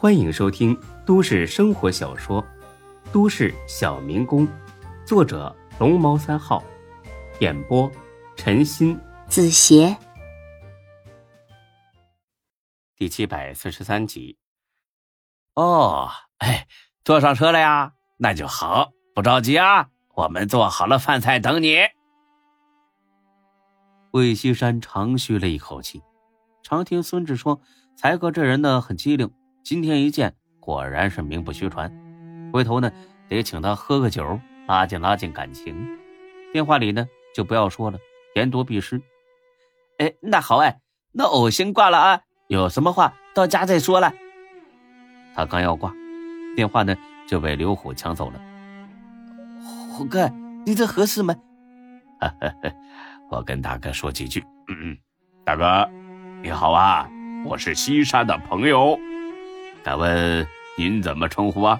欢迎收听都市生活小说《都市小民工》，作者龙猫三号，演播陈鑫、子邪，第七百四十三集。哦，哎，坐上车了呀？那就好，不着急啊，我们做好了饭菜等你。魏西山长吁了一口气，常听孙志说，才哥这人呢很机灵。今天一见，果然是名不虚传。回头呢，得请他喝个酒，拉近拉近感情。电话里呢，就不要说了，言多必失。哎，那好哎，那我先挂了啊，有什么话到家再说了。他刚要挂，电话呢就被刘虎抢走了。虎哥，你这合适吗？我跟大哥说几句。嗯嗯，大哥，你好啊，我是西山的朋友。敢问您怎么称呼啊？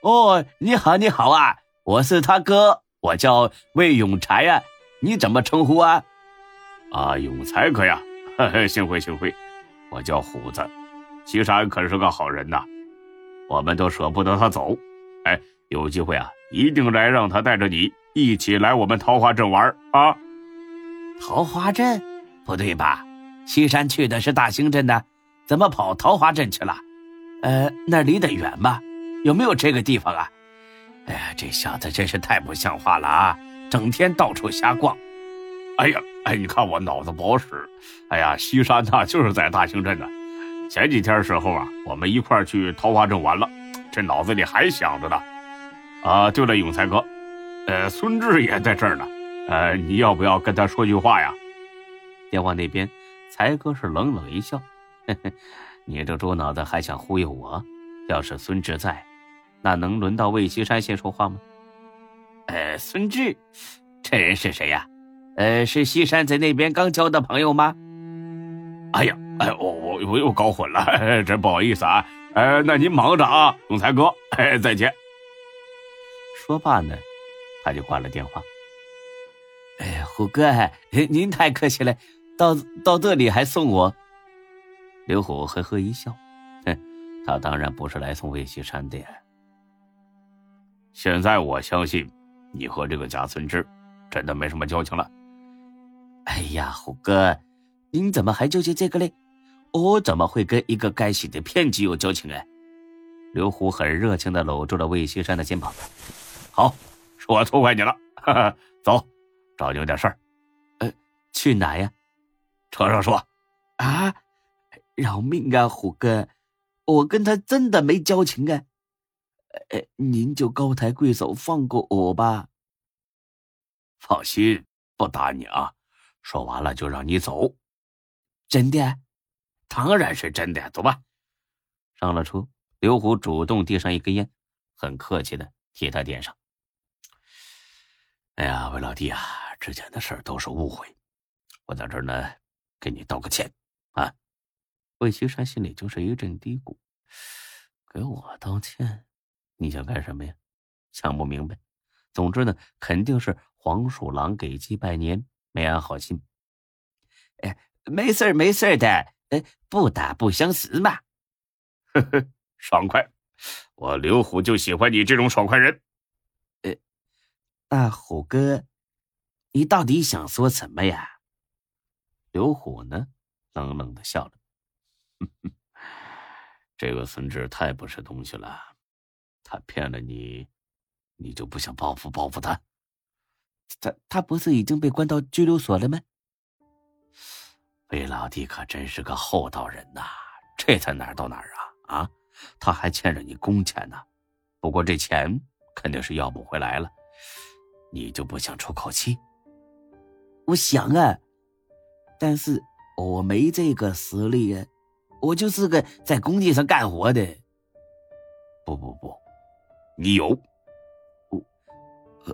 哦，你好，你好啊，我是他哥，我叫魏永才啊。你怎么称呼啊？啊，永才哥呀，幸会幸会。我叫虎子，西山可是个好人呐，我们都舍不得他走。哎，有机会啊，一定来让他带着你一起来我们桃花镇玩啊。桃花镇？不对吧？西山去的是大兴镇的。怎么跑桃花镇去了？呃，那离得远吗？有没有这个地方啊？哎呀，这小子真是太不像话了啊！整天到处瞎逛。哎呀，哎，你看我脑子不好使。哎呀，西山呐，就是在大兴镇的。前几天时候啊，我们一块去桃花镇玩了，这脑子里还想着呢。啊，对了，永才哥，呃，孙志也在这儿呢。呃，你要不要跟他说句话呀？电话那边，才哥是冷冷一笑。嘿嘿，你这猪脑子还想忽悠我？要是孙志在，那能轮到魏西山先说话吗？呃，孙志，这人是谁呀？呃，是西山在那边刚交的朋友吗？哎呀，哎，我我我又搞混了，真不好意思啊。呃，那您忙着啊，总裁哥，哎，再见。说罢呢，他就挂了电话。哎，虎哥，您太客气了，到到这里还送我。刘虎呵呵一笑，哼，他当然不是来送魏西山的。现在我相信，你和这个贾存志真的没什么交情了。哎呀，虎哥，您怎么还纠结这个嘞？我怎么会跟一个该死的骗子有交情啊？刘虎很热情的搂住了魏西山的肩膀。好，是我错怪你了。哈哈，走，找你有点事儿。呃，去哪呀？车上说。啊？饶命啊，虎哥，我跟他真的没交情啊！呃，您就高抬贵手放过我吧。放心，不打你啊。说完了就让你走。真的？当然是真的。走吧。上了车，刘虎主动递上一根烟，很客气的替他点上。哎呀，魏老弟啊，之前的事都是误会，我在这儿呢，给你道个歉啊。魏西山心里就是一阵嘀咕：“给我道歉？你想干什么呀？想不明白。总之呢，肯定是黄鼠狼给鸡拜年，没安好心。哎，没事没事的，哎，不打不相识嘛。呵呵，爽快！我刘虎就喜欢你这种爽快人。呃，大虎哥，你到底想说什么呀？刘虎呢，冷冷的笑了。这个孙志太不是东西了，他骗了你，你就不想报复报复他？他他不是已经被关到拘留所了吗？魏老弟可真是个厚道人呐，这才哪儿到哪儿啊啊！他还欠着你工钱呢，不过这钱肯定是要不回来了，你就不想出口气？我想啊，但是我没这个实力啊。我就是个在工地上干活的。不不不，你有。我，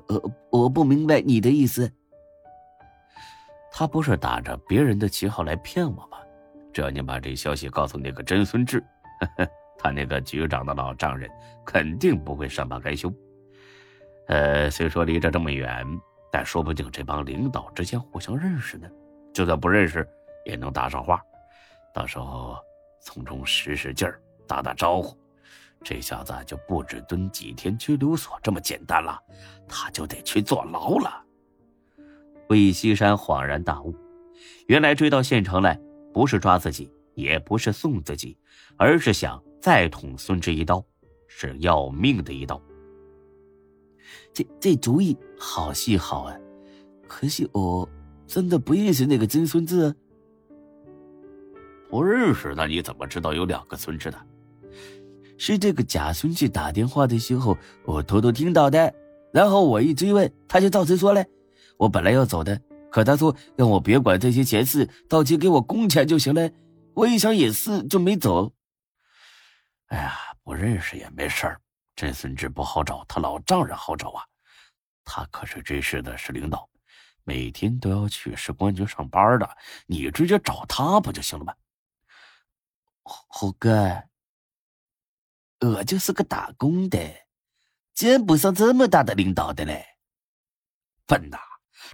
呃，我不明白你的意思。他不是打着别人的旗号来骗我吗？只要你把这消息告诉那个真孙志，他那个局长的老丈人肯定不会善罢甘休。呃，虽说离着这么远，但说不定这帮领导之间互相认识呢。就算不认识，也能搭上话。到时候。从中使使劲儿，打打招呼。这小子就不止蹲几天拘留所这么简单了，他就得去坐牢了。魏西山恍然大悟，原来追到县城来，不是抓自己，也不是送自己，而是想再捅孙志一刀，是要命的一刀。这这主意好细好啊，可惜我真的不认识那个真孙子。不认识，那你怎么知道有两个孙志的？是这个假孙志打电话的时候，我偷偷听到的。然后我一追问，他就照实说了。我本来要走的，可他说让我别管这些闲事，到期给我工钱就行了。我一想也是，就没走。哎呀，不认识也没事儿。真孙志不好找，他老丈人好找啊。他可是这市的市领导，每天都要去市公安局上班的。你直接找他不就行了吗？猴哥。我就是个打工的，见不上这么大的领导的嘞。笨呐，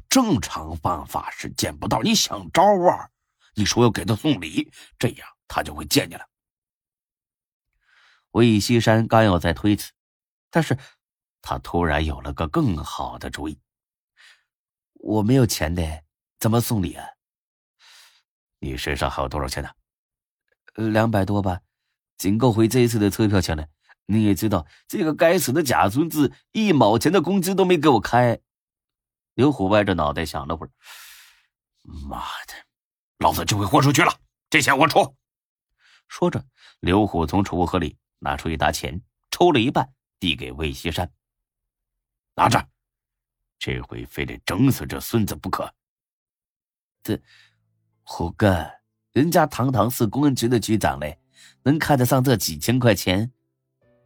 正常方法是见不到，你想招啊？你说要给他送礼，这样他就会见你了。魏西山刚要再推辞，但是他突然有了个更好的主意。我没有钱的，怎么送礼啊？你身上还有多少钱呢？两百多吧。仅够回这一次的车票钱了。你也知道，这个该死的假孙子一毛钱的工资都没给我开。刘虎歪着脑袋想了会儿，妈的，老子就会豁出去了，这钱我出。说着，刘虎从储物盒里拿出一沓钱，抽了一半，递给魏西山：“拿着，这回非得整死这孙子不可。”这，虎哥，人家堂堂是公安局的局长嘞。能看得上这几千块钱？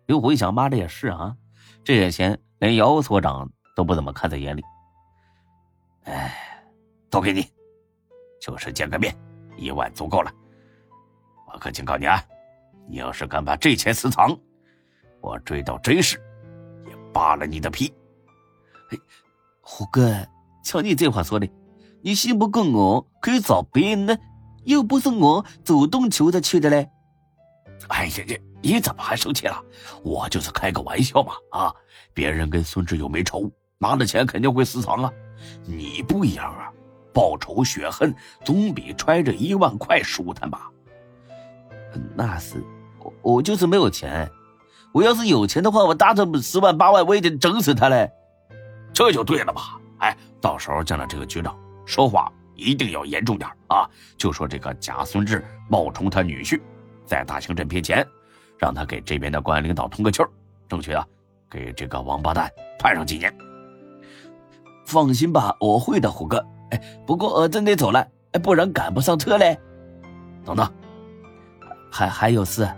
刘虎一想，妈的也是啊，这些钱连姚所长都不怎么看在眼里。哎，都给你，就是见个面，一万足够了。我可警告你啊，你要是敢把这钱私藏，我追到真市，也扒了你的皮。哎，虎哥，瞧你这话说的，你信不过我，可以找别人呢，又不是我主动求着去的嘞。哎呀呀！你怎么还生气了？我就是开个玩笑嘛！啊，别人跟孙志友没仇，拿了钱肯定会私藏啊。你不一样啊，报仇雪恨总比揣着一万块舒坦吧？那是，我我就是没有钱。我要是有钱的话，我搭着十万八万，我也得整死他嘞。这就对了吧！哎，到时候见了这个局长，说话一定要严重点啊！就说这个假孙志冒充他女婿。在大兴镇骗钱，让他给这边的公安领导通个气儿，争取啊，给这个王八蛋判上几年。放心吧，我会的，虎哥。哎，不过我真得走了，哎，不然赶不上车嘞。等等，还还有事，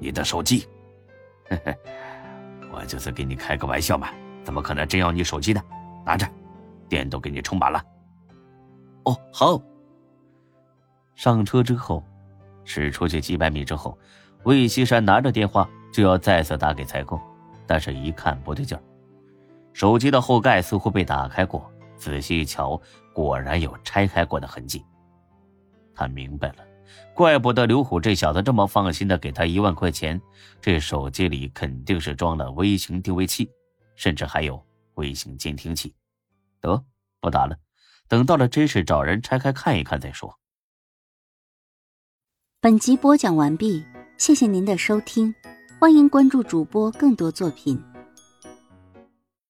你的手机。我就是给你开个玩笑嘛，怎么可能真要你手机呢？拿着，电都给你充满了。哦，好。上车之后。驶出去几百米之后，魏西山拿着电话就要再次打给采购，但是一看不对劲儿，手机的后盖似乎被打开过，仔细一瞧，果然有拆开过的痕迹。他明白了，怪不得刘虎这小子这么放心的给他一万块钱，这手机里肯定是装了微型定位器，甚至还有微型监听器。得，不打了，等到了真是找人拆开看一看再说。本集播讲完毕，谢谢您的收听，欢迎关注主播更多作品。